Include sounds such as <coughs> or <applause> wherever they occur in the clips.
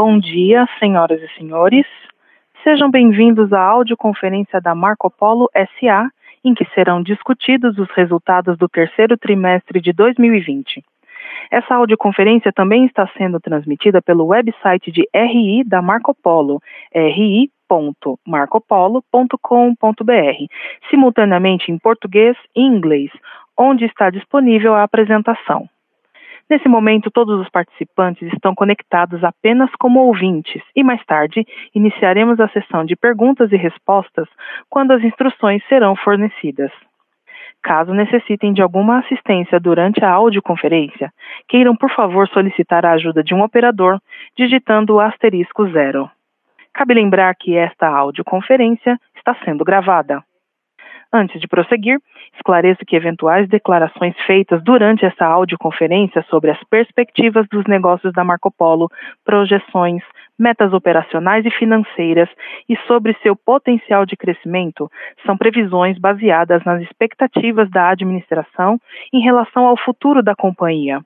Bom dia, senhoras e senhores. Sejam bem-vindos à audioconferência da Marco Polo SA, em que serão discutidos os resultados do terceiro trimestre de 2020. Essa audioconferência também está sendo transmitida pelo website de RI da Marco Polo, ri.marcopolo.com.br, simultaneamente em português e inglês, onde está disponível a apresentação. Nesse momento, todos os participantes estão conectados apenas como ouvintes e mais tarde iniciaremos a sessão de perguntas e respostas quando as instruções serão fornecidas. Caso necessitem de alguma assistência durante a audioconferência, queiram por favor solicitar a ajuda de um operador digitando o asterisco zero. Cabe lembrar que esta audioconferência está sendo gravada. Antes de prosseguir, esclareço que eventuais declarações feitas durante essa audioconferência sobre as perspectivas dos negócios da Marco Polo, projeções, metas operacionais e financeiras e sobre seu potencial de crescimento são previsões baseadas nas expectativas da administração em relação ao futuro da companhia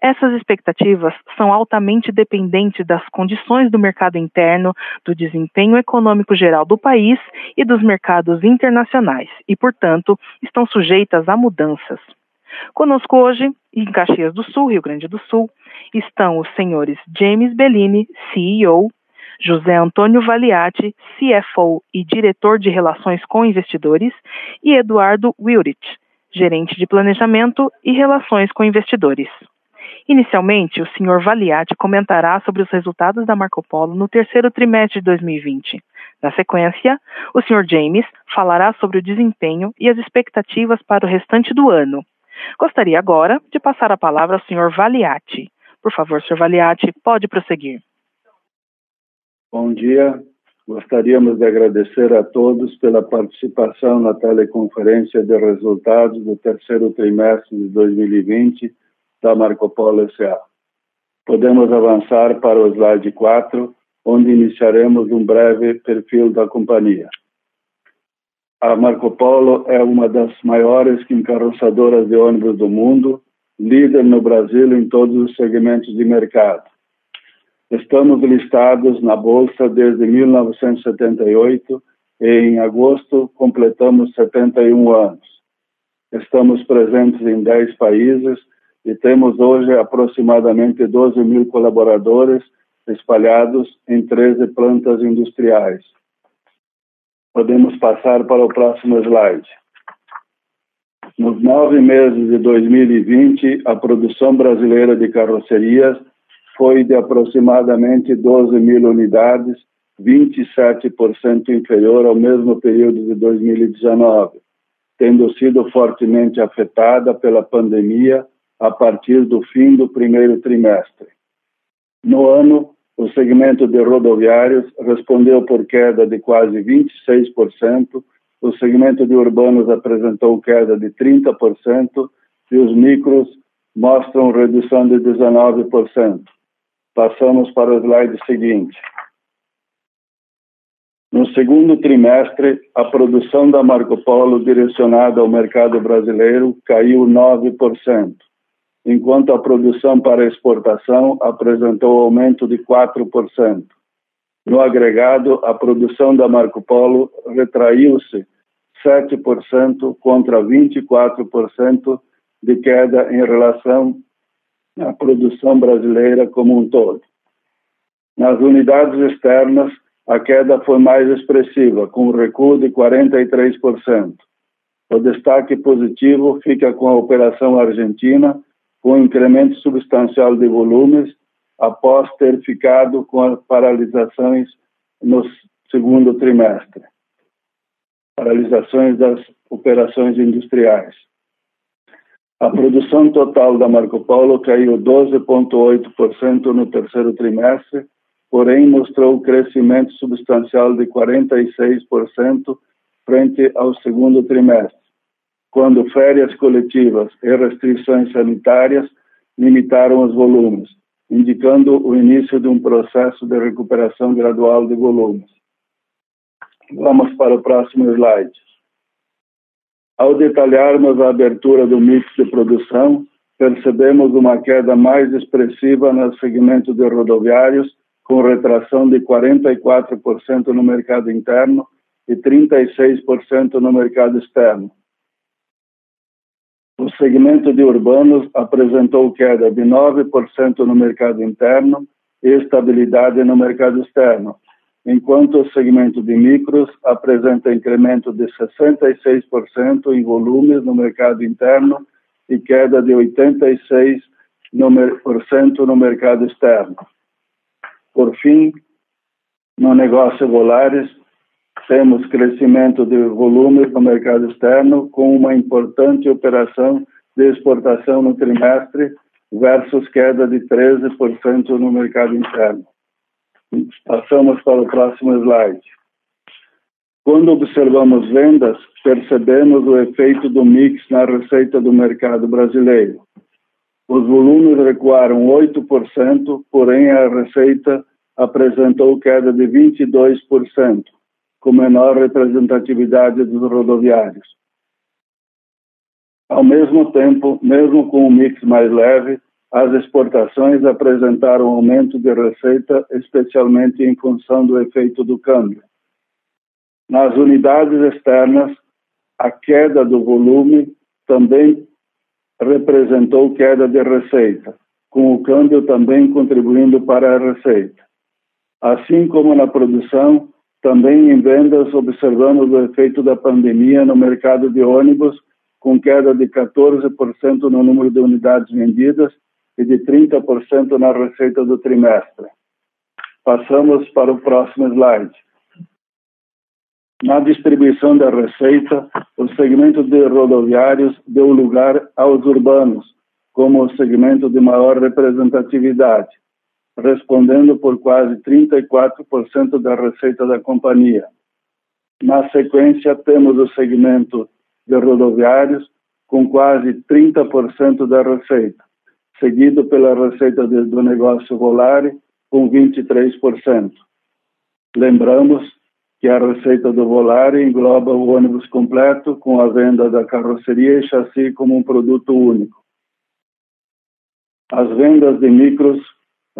essas expectativas são altamente dependentes das condições do mercado interno, do desempenho econômico geral do país e dos mercados internacionais e, portanto, estão sujeitas a mudanças. Conosco hoje, em Caxias do Sul, Rio Grande do Sul, estão os senhores James Bellini, CEO, José Antônio Valiati, CFO e diretor de Relações com Investidores, e Eduardo Wilrich, gerente de Planejamento e Relações com Investidores. Inicialmente, o Sr. Valiati comentará sobre os resultados da Marco Polo no terceiro trimestre de 2020. Na sequência, o Sr. James falará sobre o desempenho e as expectativas para o restante do ano. Gostaria agora de passar a palavra ao Sr. Valiati. Por favor, Sr. Valiati, pode prosseguir. Bom dia. Gostaríamos de agradecer a todos pela participação na teleconferência de resultados do terceiro trimestre de 2020 da Marco Polo S.A. Podemos avançar para o slide 4, onde iniciaremos um breve perfil da companhia. A Marco Polo é uma das maiores encarroçadoras de ônibus do mundo, líder no Brasil em todos os segmentos de mercado. Estamos listados na Bolsa desde 1978 e em agosto completamos 71 anos. Estamos presentes em 10 países e temos hoje aproximadamente 12 mil colaboradores espalhados em 13 plantas industriais. Podemos passar para o próximo slide. Nos nove meses de 2020, a produção brasileira de carrocerias foi de aproximadamente 12 mil unidades, 27% inferior ao mesmo período de 2019, tendo sido fortemente afetada pela pandemia a partir do fim do primeiro trimestre. No ano, o segmento de rodoviários respondeu por queda de quase 26%, o segmento de urbanos apresentou queda de 30% e os micros mostram redução de 19%. Passamos para o slide seguinte. No segundo trimestre, a produção da Marco Polo direcionada ao mercado brasileiro caiu 9% enquanto a produção para exportação apresentou aumento de 4%. No agregado, a produção da Marco Polo retraiu-se 7% contra 24% de queda em relação à produção brasileira como um todo. Nas unidades externas, a queda foi mais expressiva, com um recuo de 43%. O destaque positivo fica com a operação argentina, com incremento substancial de volumes após ter ficado com paralisações no segundo trimestre paralisações das operações industriais. A produção total da Marco Polo caiu 12,8% no terceiro trimestre, porém mostrou crescimento substancial de 46% frente ao segundo trimestre quando férias coletivas e restrições sanitárias limitaram os volumes, indicando o início de um processo de recuperação gradual de volumes. Vamos para o próximo slide. Ao detalharmos a abertura do mix de produção, percebemos uma queda mais expressiva no segmento de rodoviários, com retração de 44% no mercado interno e 36% no mercado externo. O segmento de urbanos apresentou queda de 9% no mercado interno e estabilidade no mercado externo, enquanto o segmento de micros apresenta incremento de 66% em volumes no mercado interno e queda de 86% no mercado externo. Por fim, no negócio Volares, temos crescimento de volumes no mercado externo com uma importante operação de exportação no trimestre versus queda de 13% no mercado interno. Passamos para o próximo slide. Quando observamos vendas, percebemos o efeito do mix na receita do mercado brasileiro. Os volumes recuaram 8%, porém a receita apresentou queda de 22%, com menor representatividade dos rodoviários. Ao mesmo tempo, mesmo com um mix mais leve, as exportações apresentaram aumento de receita, especialmente em função do efeito do câmbio. Nas unidades externas, a queda do volume também representou queda de receita, com o câmbio também contribuindo para a receita. Assim como na produção, também em vendas observamos o efeito da pandemia no mercado de ônibus, com queda de 14% no número de unidades vendidas e de 30% na receita do trimestre. Passamos para o próximo slide. Na distribuição da receita, o segmento de rodoviários deu lugar aos urbanos, como o segmento de maior representatividade, respondendo por quase 34% da receita da companhia. Na sequência, temos o segmento de rodoviários, com quase 30% da receita, seguido pela receita do negócio Volare, com 23%. Lembramos que a receita do Volare engloba o ônibus completo, com a venda da carroceria e chassi como um produto único. As vendas de micros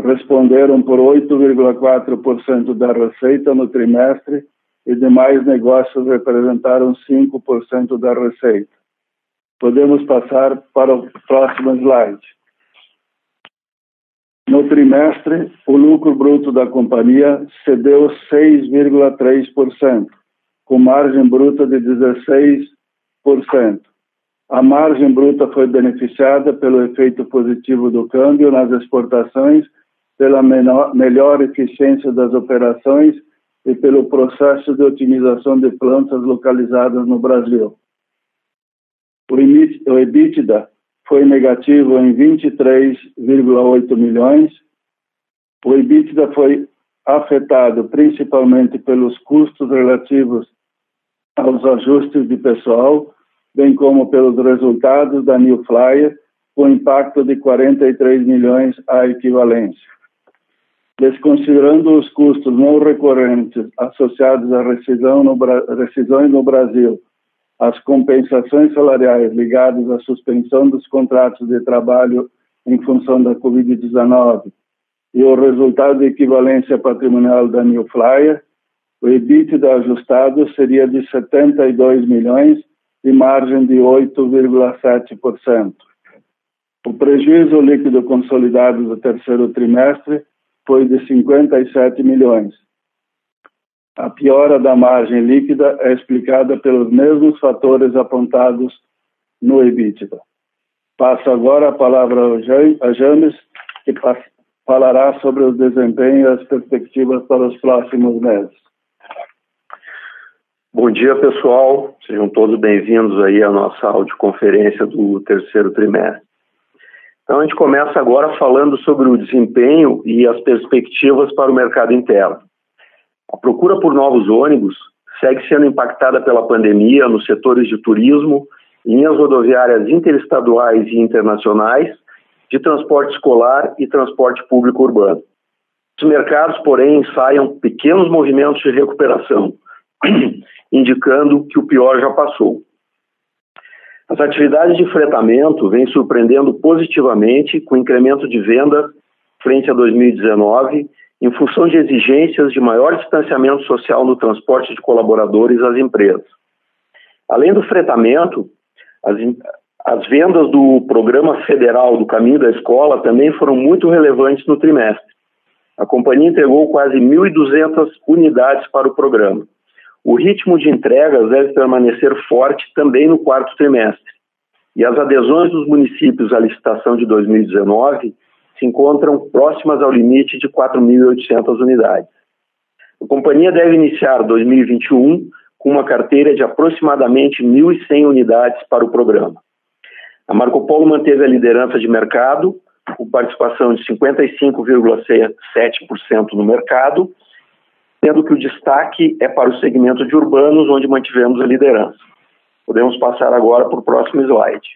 responderam por 8,4% da receita no trimestre e demais negócios representaram 5% da receita. Podemos passar para o próximo slide. No trimestre, o lucro bruto da companhia cedeu 6,3%, com margem bruta de 16%. A margem bruta foi beneficiada pelo efeito positivo do câmbio nas exportações, pela menor, melhor eficiência das operações e pelo processo de otimização de plantas localizadas no Brasil. O EBITDA foi negativo em 23,8 milhões. O EBITDA foi afetado principalmente pelos custos relativos aos ajustes de pessoal, bem como pelos resultados da New Flyer, com impacto de 43 milhões à equivalência. Desconsiderando os custos não recorrentes associados à rescisão no, rescisões no Brasil as compensações salariais ligadas à suspensão dos contratos de trabalho em função da Covid-19 e o resultado de equivalência patrimonial da New Flyer, o EBITDA ajustado seria de 72 milhões e margem de 8,7%. O prejuízo líquido consolidado do terceiro trimestre foi de 57 milhões, a piora da margem líquida é explicada pelos mesmos fatores apontados no EBITDA. Passo agora a palavra a James, que falará sobre o desempenho e as perspectivas para os próximos meses. Bom dia, pessoal. Sejam todos bem-vindos aí à nossa audioconferência do terceiro trimestre. Então, a gente começa agora falando sobre o desempenho e as perspectivas para o mercado interno. A procura por novos ônibus segue sendo impactada pela pandemia nos setores de turismo, linhas rodoviárias interestaduais e internacionais, de transporte escolar e transporte público urbano. Os mercados, porém, ensaiam pequenos movimentos de recuperação, <clears throat> indicando que o pior já passou. As atividades de fretamento vêm surpreendendo positivamente com incremento de vendas frente a 2019 em função de exigências de maior distanciamento social no transporte de colaboradores às empresas. Além do fretamento, as, as vendas do Programa Federal do Caminho da Escola também foram muito relevantes no trimestre. A companhia entregou quase 1.200 unidades para o programa. O ritmo de entregas deve permanecer forte também no quarto trimestre. E as adesões dos municípios à licitação de 2019 se encontram próximas ao limite de 4.800 unidades. A companhia deve iniciar 2021 com uma carteira de aproximadamente 1.100 unidades para o programa. A Marco Polo manteve a liderança de mercado, com participação de 55,7% no mercado, sendo que o destaque é para o segmento de urbanos, onde mantivemos a liderança. Podemos passar agora para o próximo slide.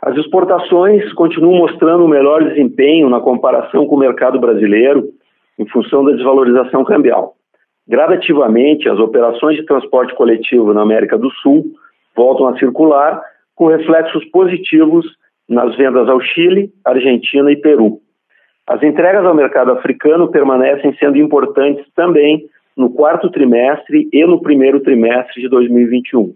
As exportações continuam mostrando o melhor desempenho na comparação com o mercado brasileiro, em função da desvalorização cambial. Gradativamente, as operações de transporte coletivo na América do Sul voltam a circular, com reflexos positivos nas vendas ao Chile, Argentina e Peru. As entregas ao mercado africano permanecem sendo importantes também no quarto trimestre e no primeiro trimestre de 2021.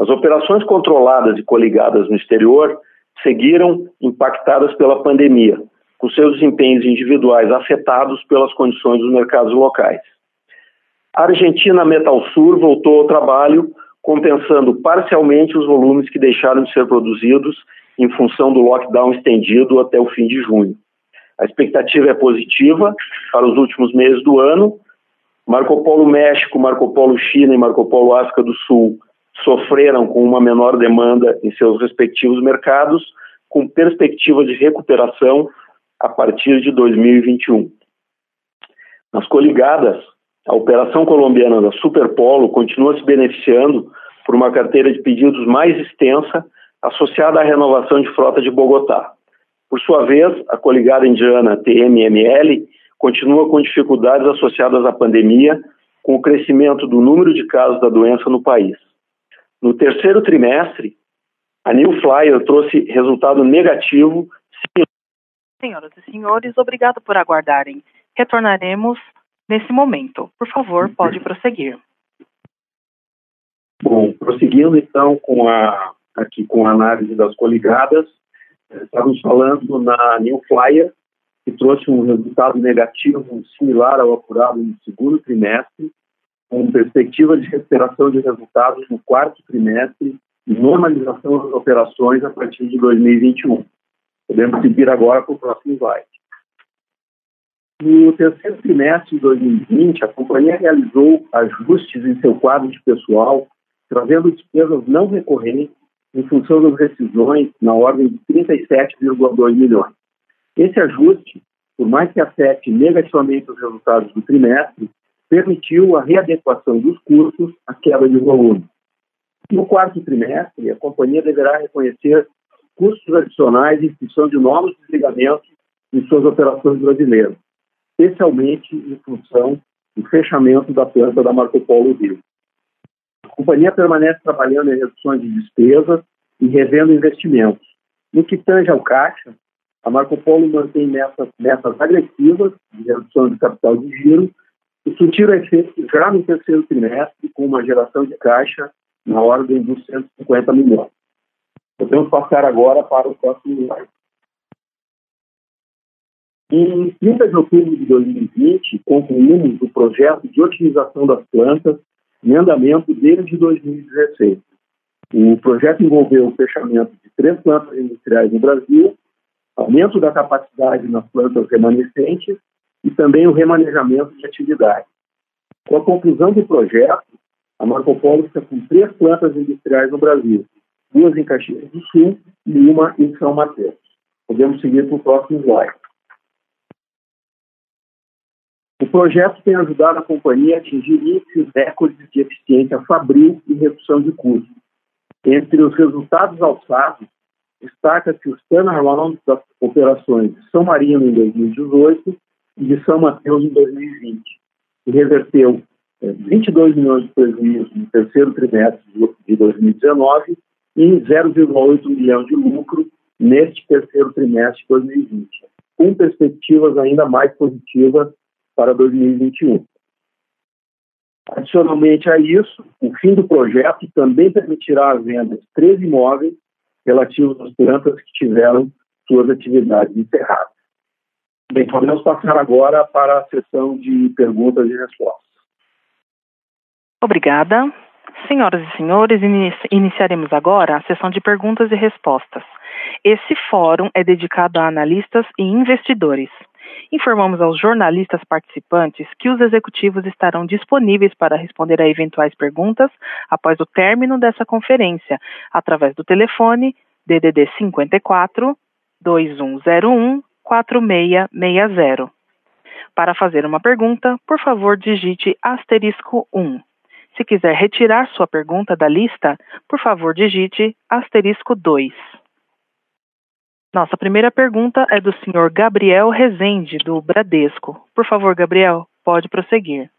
As operações controladas e coligadas no exterior seguiram impactadas pela pandemia, com seus desempenhos individuais afetados pelas condições dos mercados locais. A Argentina Metal Sur voltou ao trabalho, compensando parcialmente os volumes que deixaram de ser produzidos em função do lockdown estendido até o fim de junho. A expectativa é positiva para os últimos meses do ano. Marco Polo México, Marco Polo China e Marco Polo África do Sul sofreram com uma menor demanda em seus respectivos mercados, com perspectiva de recuperação a partir de 2021. Nas coligadas, a operação colombiana da Superpolo continua se beneficiando por uma carteira de pedidos mais extensa associada à renovação de frota de Bogotá. Por sua vez, a coligada indiana TMML continua com dificuldades associadas à pandemia, com o crescimento do número de casos da doença no país. No terceiro trimestre, a New Flyer trouxe resultado negativo. Senhoras e senhores, obrigado por aguardarem. Retornaremos nesse momento. Por favor, pode prosseguir. Bom, prosseguindo então com a aqui com a análise das coligadas, estávamos falando na New Flyer, que trouxe um resultado negativo similar ao apurado no segundo trimestre, com perspectiva de recuperação de resultados no quarto trimestre e normalização das operações a partir de 2021. Podemos seguir agora para o próximo slide. No terceiro trimestre de 2020, a companhia realizou ajustes em seu quadro de pessoal, trazendo despesas não recorrentes em função das rescisões na ordem de 37,2 milhões. Esse ajuste, por mais que afete negativamente os resultados do trimestre, permitiu a readequação dos custos à queda de volume. No quarto trimestre, a companhia deverá reconhecer custos adicionais em função de novos desligamentos em suas operações brasileiras, especialmente em função do fechamento da planta da Marco Polo Rio. A companhia permanece trabalhando em reduções de despesas e revendo investimentos. No que tange ao caixa, a Marco Polo mantém metas, metas agressivas de redução de capital de giro e surtiram efeito já no terceiro trimestre, com uma geração de caixa na ordem dos 150 milhões. Podemos passar agora para o próximo slide. Em 30 de outubro de 2020, concluímos o projeto de otimização das plantas em andamento desde 2016. O projeto envolveu o fechamento de três plantas industriais no Brasil, aumento da capacidade nas plantas remanescentes e também o remanejamento de atividade. Com a conclusão do projeto, a Marco Polo está com três plantas industriais no Brasil, duas em Caxias do Sul e uma em São Mateus. Podemos seguir para o próximo slide. O projeto tem ajudado a companhia a atingir índices recordes de eficiência fabril e redução de custos. Entre os resultados alçados, destaca-se os turnaround das operações de São Marino em 2018 e de São Mateus em 2020, que reverteu é, 22 milhões de prejuízo no terceiro trimestre de 2019 e 0,8 milhão de lucro neste terceiro trimestre de 2020. com perspectivas ainda mais positivas para 2021. Adicionalmente a isso, o fim do projeto também permitirá a venda de três imóveis relativos às plantas que tiveram suas atividades encerradas. Bem, podemos passar agora para a sessão de perguntas e respostas. Obrigada. Senhoras e senhores, iniciaremos agora a sessão de perguntas e respostas. Esse fórum é dedicado a analistas e investidores. Informamos aos jornalistas participantes que os executivos estarão disponíveis para responder a eventuais perguntas após o término dessa conferência, através do telefone DDD 54 2101 4660. Para fazer uma pergunta, por favor, digite asterisco 1. Se quiser retirar sua pergunta da lista, por favor, digite asterisco 2. Nossa primeira pergunta é do senhor Gabriel Rezende, do Bradesco. Por favor, Gabriel, pode prosseguir.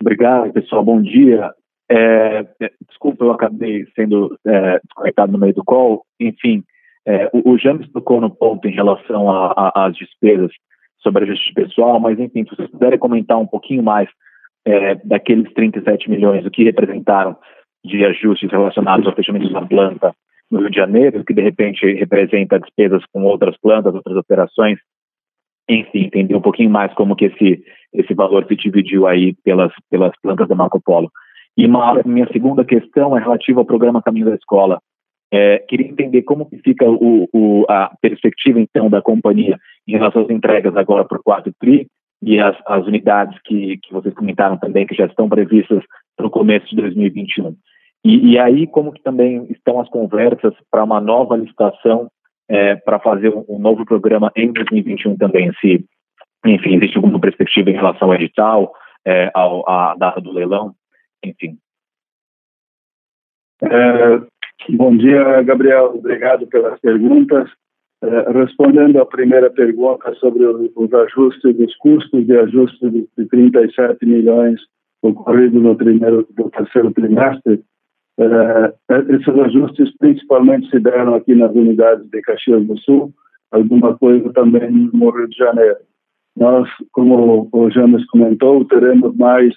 Obrigado, pessoal. Bom dia. É, é desculpa, eu acabei sendo é, desconectado no meio do call. Enfim, é, o, o James tocou no ponto em relação às despesas sobre a justiça pessoal, mas enfim, se vocês puderem comentar um pouquinho mais é, daqueles 37 milhões, o que representaram de ajustes relacionados ao fechamento da planta no Rio de Janeiro, que de repente representa despesas com outras plantas, outras operações, enfim, entender um pouquinho mais como que esse, esse valor se dividiu aí pelas, pelas plantas da Marco Polo. E uma, minha segunda questão é relativa ao programa Caminho da Escola. É, queria entender como que fica o, o, a perspectiva, então, da companhia em relação às entregas agora para o quarto TRI e as, as unidades que, que vocês comentaram também, que já estão previstas para o começo de 2021. E, e aí, como que também estão as conversas para uma nova licitação é, para fazer um, novo programa em 2021 também? Se, enfim, existe alguma perspectiva em relação ao edital, é, ao, à data do leilão, enfim. É, bom dia, Gabriel. Obrigado pelas perguntas. É, respondendo à primeira pergunta sobre os ajustes dos custos de ajuste de 37 milhões ocorrido no primeiro, do terceiro trimestre, Uh, esses ajustes principalmente se deram aqui nas unidades de Caxias do Sul, alguma coisa também no Rio de Janeiro. Nós, como o James comentou, teremos mais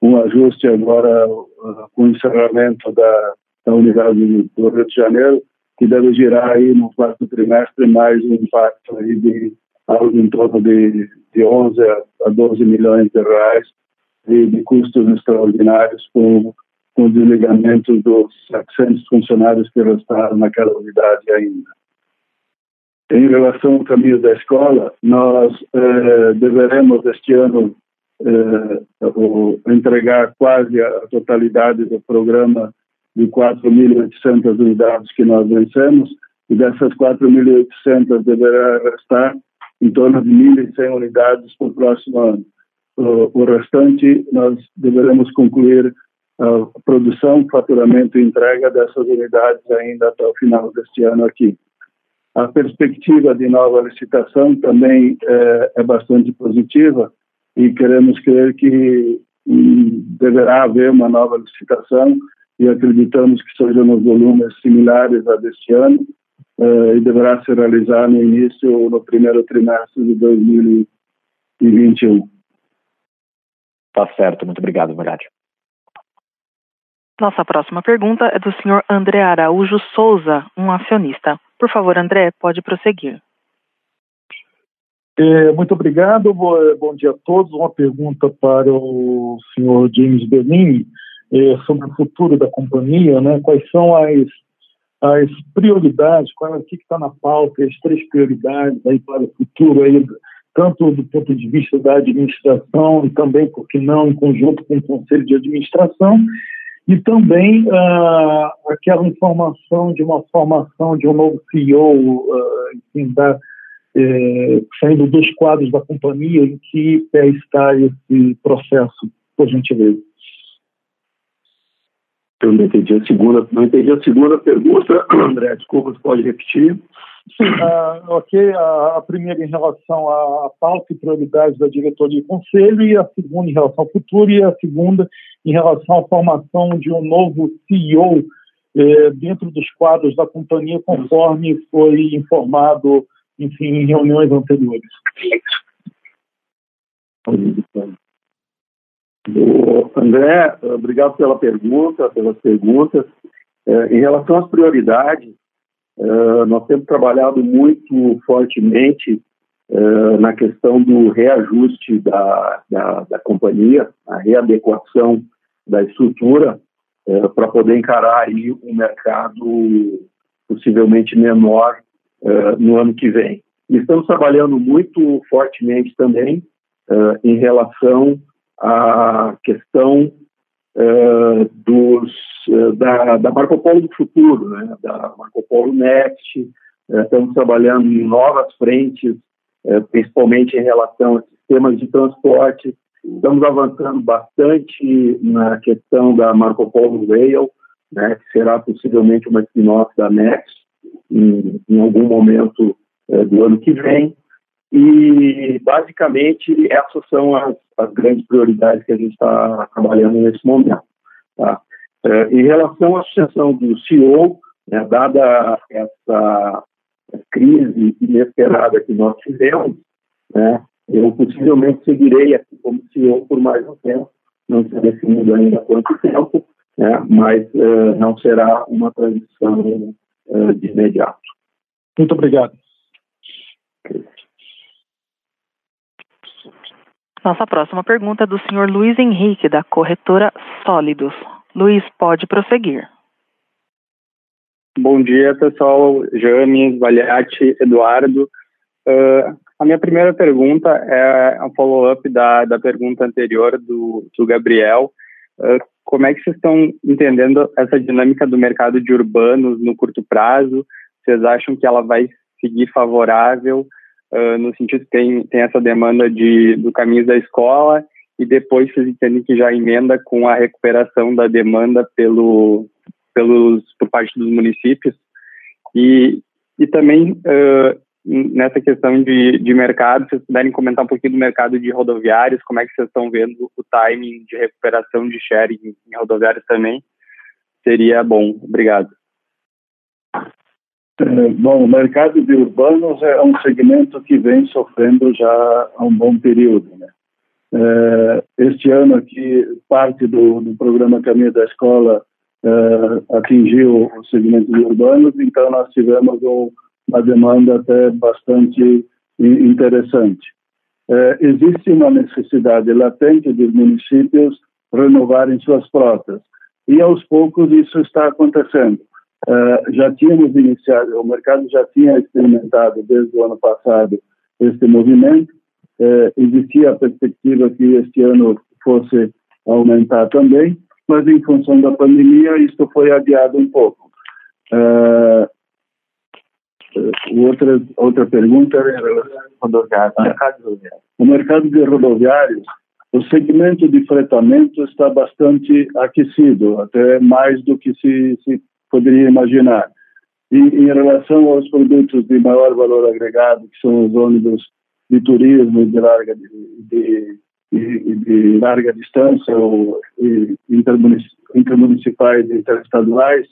um ajuste agora uh, com o encerramento da, da unidade do Rio de Janeiro, que deve girar aí no quarto trimestre mais um impacto aí de algo em torno de, de 11 a 12 milhões de reais de, de custos extraordinários com com o desligamento dos 700 funcionários que restaram naquela unidade ainda. Em relação ao caminho da escola, nós eh, deveremos este ano eh, o, entregar quase a totalidade do programa de 4.800 unidades que nós vencemos, e dessas 4.800 deverá restar em torno de 1.100 unidades para o próximo ano. O, o restante nós deveremos concluir a produção, faturamento e entrega dessas unidades ainda até o final deste ano aqui. A perspectiva de nova licitação também é, é bastante positiva e queremos crer que hum, deverá haver uma nova licitação e acreditamos que sejam nos volumes similares a deste ano uh, e deverá ser realizada no início, no primeiro trimestre de 2021. Tá certo, muito obrigado, Murad. Nossa próxima pergunta é do senhor André Araújo Souza, um acionista. Por favor, André, pode prosseguir. É, muito obrigado, bom dia a todos. Uma pergunta para o senhor James Bellini é, sobre o futuro da companhia, né? Quais são as, as prioridades, qual, o que está na pauta, as três prioridades aí para o futuro, aí, tanto do ponto de vista da administração e também, por que não, em conjunto com o conselho de administração, e também uh, aquela informação de uma formação de um novo CEO, uh, ah, enfim, da, eh, saindo dos quadros da companhia, em que pé está esse processo, por gentileza? Eu não entendi a segunda, não entendi a segunda pergunta, André, desculpa, você pode repetir? Uh, ok. A, a, primeira em relação à pauta e prioridades da diretoria e conselho, e a segunda em relação ao futuro, e a segunda em relação à formação de um novo CEO eh, dentro dos quadros da companhia, conforme foi informado enfim, em reuniões anteriores. André, obrigado pela pergunta, pelas perguntas. É, em relação às prioridades, é, nós temos trabalhado muito fortemente é, na questão do reajuste da, da, da companhia, a readequação da estrutura para poder encarar aí um mercado possivelmente menor no ano que vem. E estamos trabalhando muito fortemente também em relação à questão uh, dos, uh, da, da, Marco Polo do futuro, né? da Marco Polo Next. Uh, estamos trabalhando em novas frentes, principalmente em relação a sistemas de transporte. Estamos avançando bastante na questão da Marco Polo Rail, né? que será possivelmente uma spin-off da Next em, em algum momento do ano que vem. E, basicamente, essas são as, as grandes prioridades que a gente está trabalhando nesse momento. Tá? É, em relação à sucessão do CEO, né, dada essa crise inesperada que nós tivemos, né, eu possivelmente seguirei aqui como CEO por mais um tempo, não está definido ainda quanto tempo, né, mas uh, não será uma transição uh, de imediato. Muito obrigado. Nossa próxima pergunta é do senhor Luiz Henrique, da corretora Sólidos. Luiz, pode prosseguir. Bom dia, pessoal. James, Valiati, Eduardo. Uh, a minha primeira pergunta é um follow-up da, da pergunta anterior do, do Gabriel. Uh, como é que vocês estão entendendo essa dinâmica do mercado de urbanos no curto prazo? Vocês acham que ela vai seguir favorável? Uh, no sentido que tem, tem essa demanda de, do caminho da escola e depois vocês entendem que já emenda com a recuperação da demanda pelo, pelos, por parte dos municípios. E, e também uh, nessa questão de, de mercado, se vocês puderem comentar um pouquinho do mercado de rodoviários, como é que vocês estão vendo o timing de recuperação de share em, em rodoviários também, seria bom. Obrigado. É, bom, o mercado de urbanos é um segmento que vem sofrendo já há um bom período. Né? É, este ano aqui, parte do, do programa Caminho da Escola é, atingiu o segmento de urbanos, então nós tivemos um, uma demanda até bastante interessante. existe uma necessidade latente dos municípios renovarem suas frotas, e aos poucos isso está acontecendo. Uh, já tínhamos iniciado, o mercado já tinha experimentado desde o ano passado este movimento. Uh, existia a perspectiva que este ano fosse aumentar também, mas em função da pandemia isto foi adiado um pouco. Uh, outra outra pergunta era o mercado de rodoviários. O segmento de fretamento está bastante aquecido, até mais do que se, se poderia imaginar. E em relação aos produtos de maior valor agregado, que são os ônibus de turismo de larga, de, de, de, de larga distância ou intermunicipais e interestaduais,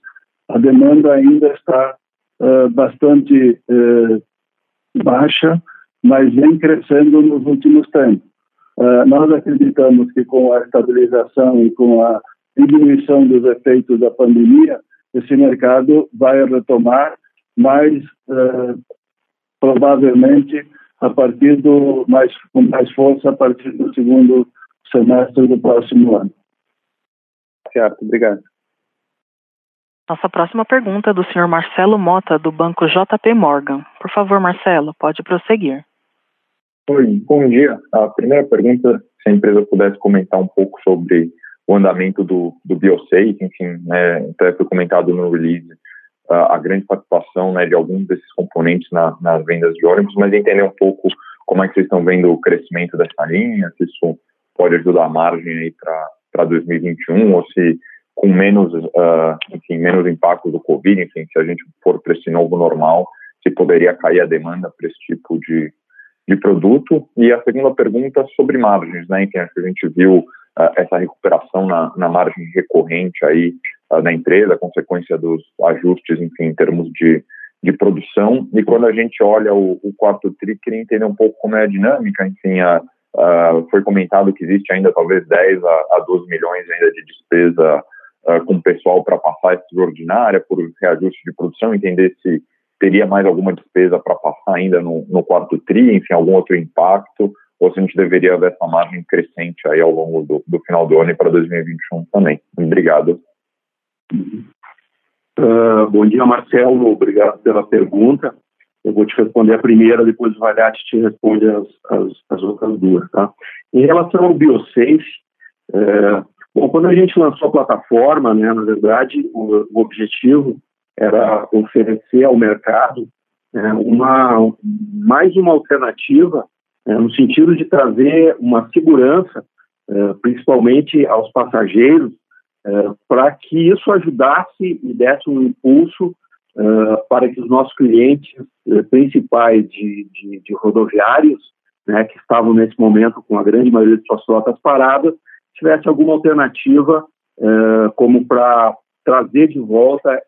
a demanda ainda está uh, bastante uh, baixa, mas vem crescendo nos últimos tempos. Uh, nós acreditamos que com a estabilização e com a diminuição dos efeitos da pandemia, esse mercado vai retomar mais uh, provavelmente a partir do mais com mais força a partir do segundo semestre do próximo ano. Certo, obrigado. Nossa próxima pergunta é do senhor Marcelo Mota, do banco JP Morgan. Por favor, Marcelo, pode prosseguir. Oi, bom dia. A primeira pergunta, se a empresa pudesse comentar um pouco sobre o andamento do, do BioSafe, enfim, né, até foi comentado no release uh, a grande participação né, de alguns desses componentes na, nas vendas de ônibus, mas entender um pouco como é que vocês estão vendo o crescimento dessa linha, se isso pode ajudar a margem aí para 2021, ou se com menos, uh, enfim, menos impacto do Covid, enfim, se a gente for para esse novo normal, se poderia cair a demanda para esse tipo de, de produto. E a segunda pergunta sobre margens, né, enfim, a gente viu essa recuperação na, na, margem recorrente aí uh, da empresa, consequência dos ajustes, enfim, em termos de, de produção. E quando a gente olha o, o quarto TRI, queria entender um pouco como é a dinâmica. Enfim, a, a, foi comentado que existe ainda talvez 10 a, a 12 milhões ainda de despesa uh, com o pessoal para passar extraordinária por reajuste de produção, entender se teria mais alguma despesa para passar ainda no, no, quarto TRI, enfim, algum outro impacto, ou se a gente deveria ver essa margem crescente aí ao longo do, do final do ano e para 2021 também. Obrigado. Uh, bom dia, Marcelo. Obrigado pela pergunta. Eu vou te responder a primeira, depois o Valhate te responde as, as, as outras duas. Tá? Em relação ao BioSafe, é, bom, quando a gente lançou a plataforma, né, na verdade, o, o objetivo era oferecer ao mercado é, uma, mais uma alternativa é, no sentido de trazer uma segurança, é, principalmente aos passageiros, é, para que isso ajudasse e desse um impulso é, para que os nossos clientes principais de, de, de rodoviários, né, que estavam nesse momento com a grande maioria de suas frotas paradas, tivesse alguma alternativa como para trazer de volta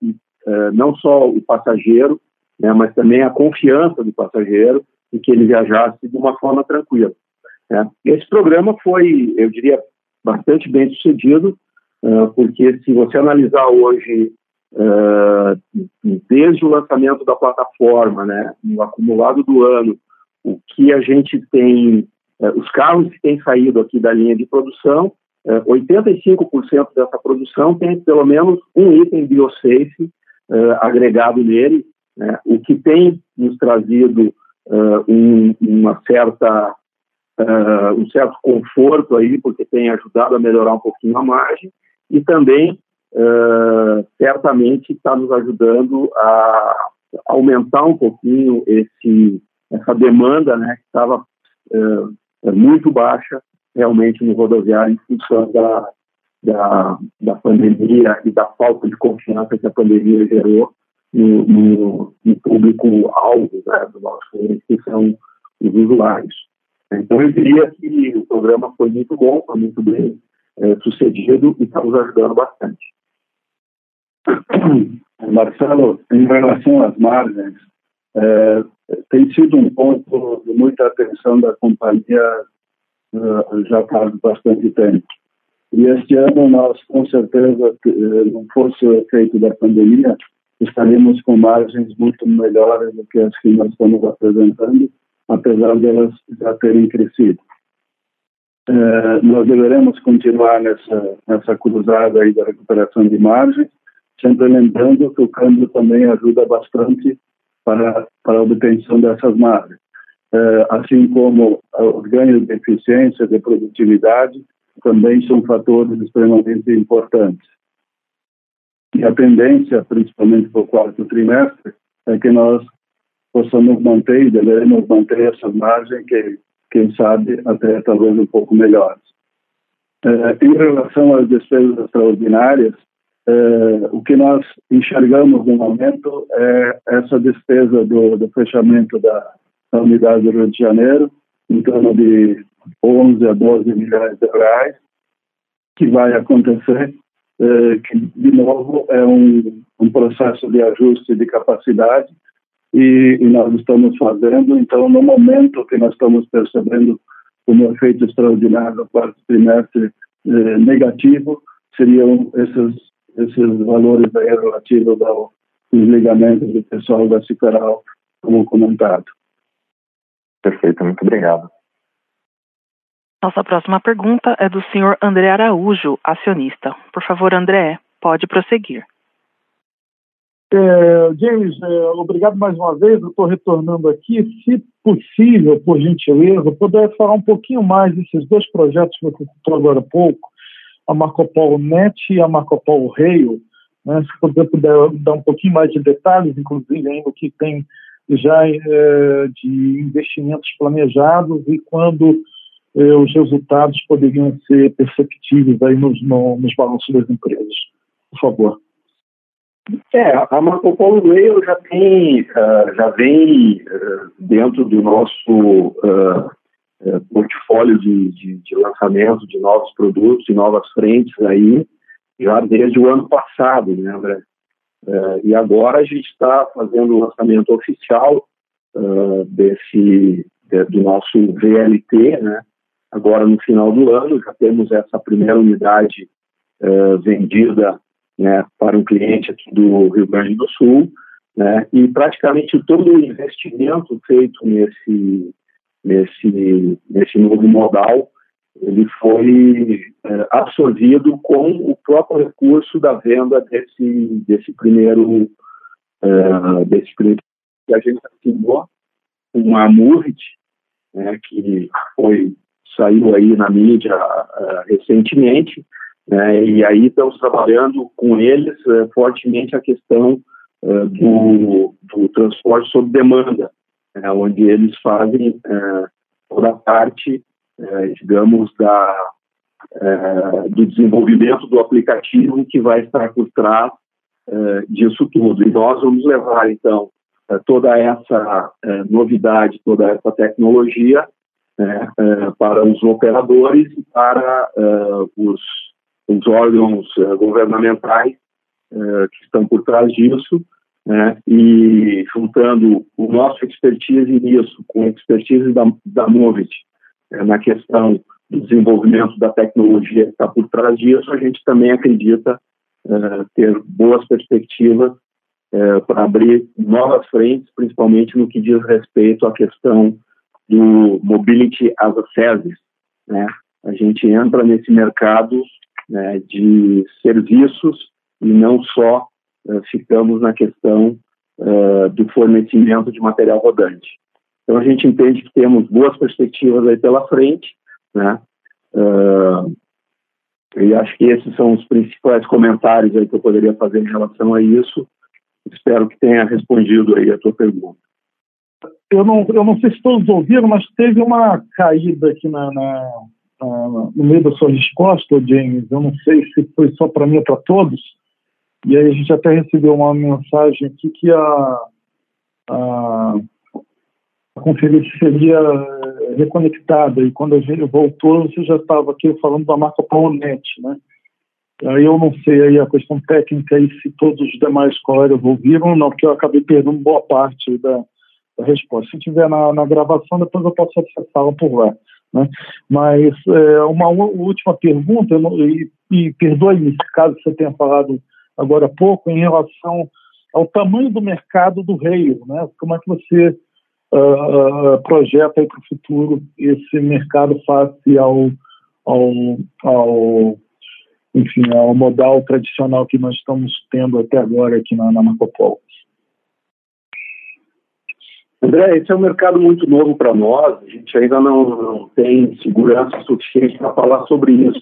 eh, não só o passageiro, né, mas também a confiança do passageiro em que ele viajasse de uma forma tranquila. Né. Esse programa foi, eu diria, bastante bem sucedido, uh, porque se você analisar hoje, uh, desde o lançamento da plataforma, né, no acumulado do ano, o que a gente tem, uh, os carros que têm saído aqui da linha de produção, 85% dessa produção tem pelo menos um item BioSafe agregado nele, né, o que tem nos trazido uh, um, uma certa, uh, um certo conforto aí, porque tem ajudado a melhorar um pouquinho a margem, e também certamente está nos ajudando a aumentar um pouquinho esse, essa demanda né, que estava muito baixa realmente no rodoviário em função da, da, da pandemia e da falta de confiança que a pandemia gerou no, no, no público-alvo né, do nosso que são os usuários. Então, eu diria que o programa foi muito bom, foi muito bem é, sucedido e está nos ajudando bastante. <coughs> Marcelo, em relação às margens, é, tem sido um ponto de muita atenção da companhia uh, já faz bastante tempo. E este ano nós, com certeza, eh, não fosse o efeito da pandemia, estaremos com margens muito melhores do que as que nós estamos apresentando, apesar delas já terem crescido. Eh, nós deveremos continuar nessa, nessa cruzada aí da recuperação de margens, sempre lembrando que o câmbio também ajuda bastante para, para a obtenção dessas margens. Eh, assim como os ganhos de eficiência, de produtividade, também são fatores extremamente importantes. E a tendência, principalmente para o quarto trimestre, é que nós possamos manter devemos manter essa margem que, quem sabe, até talvez um pouco melhores. É, em relação às despesas extraordinárias, é, o que nós enxergamos no momento é essa despesa do, do fechamento da, da unidade do Rio de Janeiro, em torno de 11 a 12 milhões de reais, que vai acontecer, que, de novo, é um, um processo de ajuste de capacidade e, e, nós estamos fazendo. Então, no momento que nós estamos percebendo um efeito extraordinário no quarto trimestre eh, negativo, seriam esses, esses valores aí relativos ao desligamento do pessoal da Ciperal, como comentado. Perfeito, muito obrigado. Nossa próxima pergunta é do senhor André Araújo, acionista. Por favor, André, pode prosseguir. É, James, é, obrigado mais uma vez. Eu estou retornando aqui. Se possível, por gentileza, puder falar um pouquinho mais desses dois projetos que você citou agora há pouco, a Marco Polo Net e a Marco Polo Rail. Né? Se puder, puder dar um pouquinho mais de detalhes, inclusive ainda o que tem já é, de investimentos planejados e quando eh, os resultados poderiam ser perceptíveis aí nos, no, nos balanços das empresas. Por favor. É, a Marco Polo Rail já tem, uh, já vem uh, dentro do nosso uh, portfólio de, de, de, lançamento de novos produtos e novas frentes aí, já desde o ano passado, né, André? Uh, e agora a gente está fazendo o lançamento oficial desse de, do nosso VLT, né? Agora no final do ano já temos essa primeira unidade uh, vendida né, para um cliente aqui do Rio Grande do Sul, né? E praticamente todo o investimento feito nesse nesse nesse novo modal ele foi é, absorvido com o próprio recurso da venda desse, desse primeiro é, desse primeiro que a gente assinou com a Movit, né, que foi saiu aí na mídia uh, recentemente, né, e aí estamos trabalhando com eles uh, fortemente a questão uh, do, do, transporte sob demanda, né, onde eles fazem toda a parte é, digamos, da, do desenvolvimento do aplicativo que vai estar por trás disso tudo. E nós vamos levar, então, toda essa novidade, toda essa tecnologia né, é, para os operadores e para os, os, órgãos governamentais que estão por trás disso, né, e juntando o nosso expertise nisso com a expertise da, da Movit, na questão do desenvolvimento da tecnologia que está por trás disso, a gente também acredita ter boas perspectivas para abrir novas frentes, principalmente no que diz respeito à questão do mobility as a service. Né? A gente entra nesse mercado né, de serviços e não só uh, ficamos na questão uh, do fornecimento de material rodante. Então a gente entende que temos boas perspectivas aí pela frente, né? Uh, e acho que esses são os principais comentários aí que eu poderia fazer em relação a isso. Espero que tenha respondido aí a tua pergunta. Eu não, eu não sei se todos ouviram, mas teve uma caída aqui na, na, na no meio da sua resposta, James. Eu não sei se foi só para mim ou para todos. E aí a gente até recebeu uma mensagem aqui que a, a a conferência seria eh, reconectada e quando a gente voltou você já estava aqui falando da marca Paulonet, né? Aí eu não sei aí a questão técnica aí se todos os demais colegas ouviram ou não, porque eu acabei perdendo boa parte da, da resposta. Se tiver na, na, gravação, depois eu posso acessá-la por lá. Né? Mas é, uma, última pergunta, e, e perdoe-me caso você tenha falado agora há pouco, em relação ao tamanho do mercado do rail, né? Como é que você uh, projeta para o futuro esse mercado face ao, ao, ao, enfim, ao modal tradicional que nós estamos tendo até agora aqui na, na Marco Polo. André, esse é um mercado muito novo para nós, a gente ainda não, não tem segurança suficiente para falar sobre isso.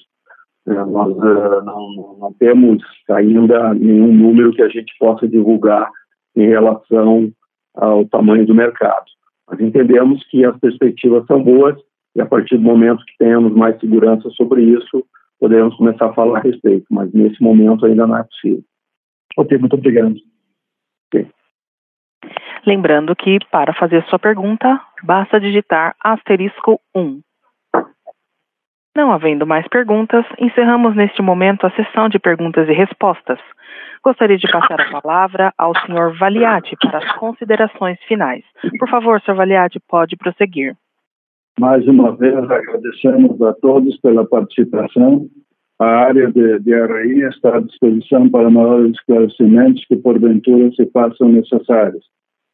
É, nós uh, não, não, temos ainda nenhum número que a gente possa divulgar em relação ao tamanho do mercado. Nós entendemos que as perspectivas são boas e a partir do momento que tenhamos mais segurança sobre isso, poderemos começar a falar a respeito, mas nesse momento ainda não é possível. Ok, muito obrigado. Okay. Lembrando que para fazer sua pergunta, basta digitar asterisco 1. Não havendo mais perguntas, encerramos neste momento a sessão de perguntas e respostas. Gostaria de passar a palavra ao Sr. Valiati para as considerações finais. Por favor, Sr. Valiati, pode prosseguir. Mais uma vez, agradecemos a todos pela participação. A área de, de ARI está à disposição para maiores esclarecimentos que, porventura, se façam necessários.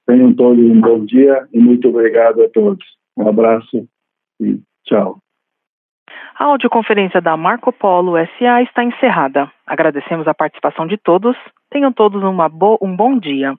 Tenham todos um bom dia e muito obrigado a todos. Um abraço e tchau. A audioconferência da Marco Polo SA está encerrada. Agradecemos a participação de todos. Tenham todos bo um bom dia.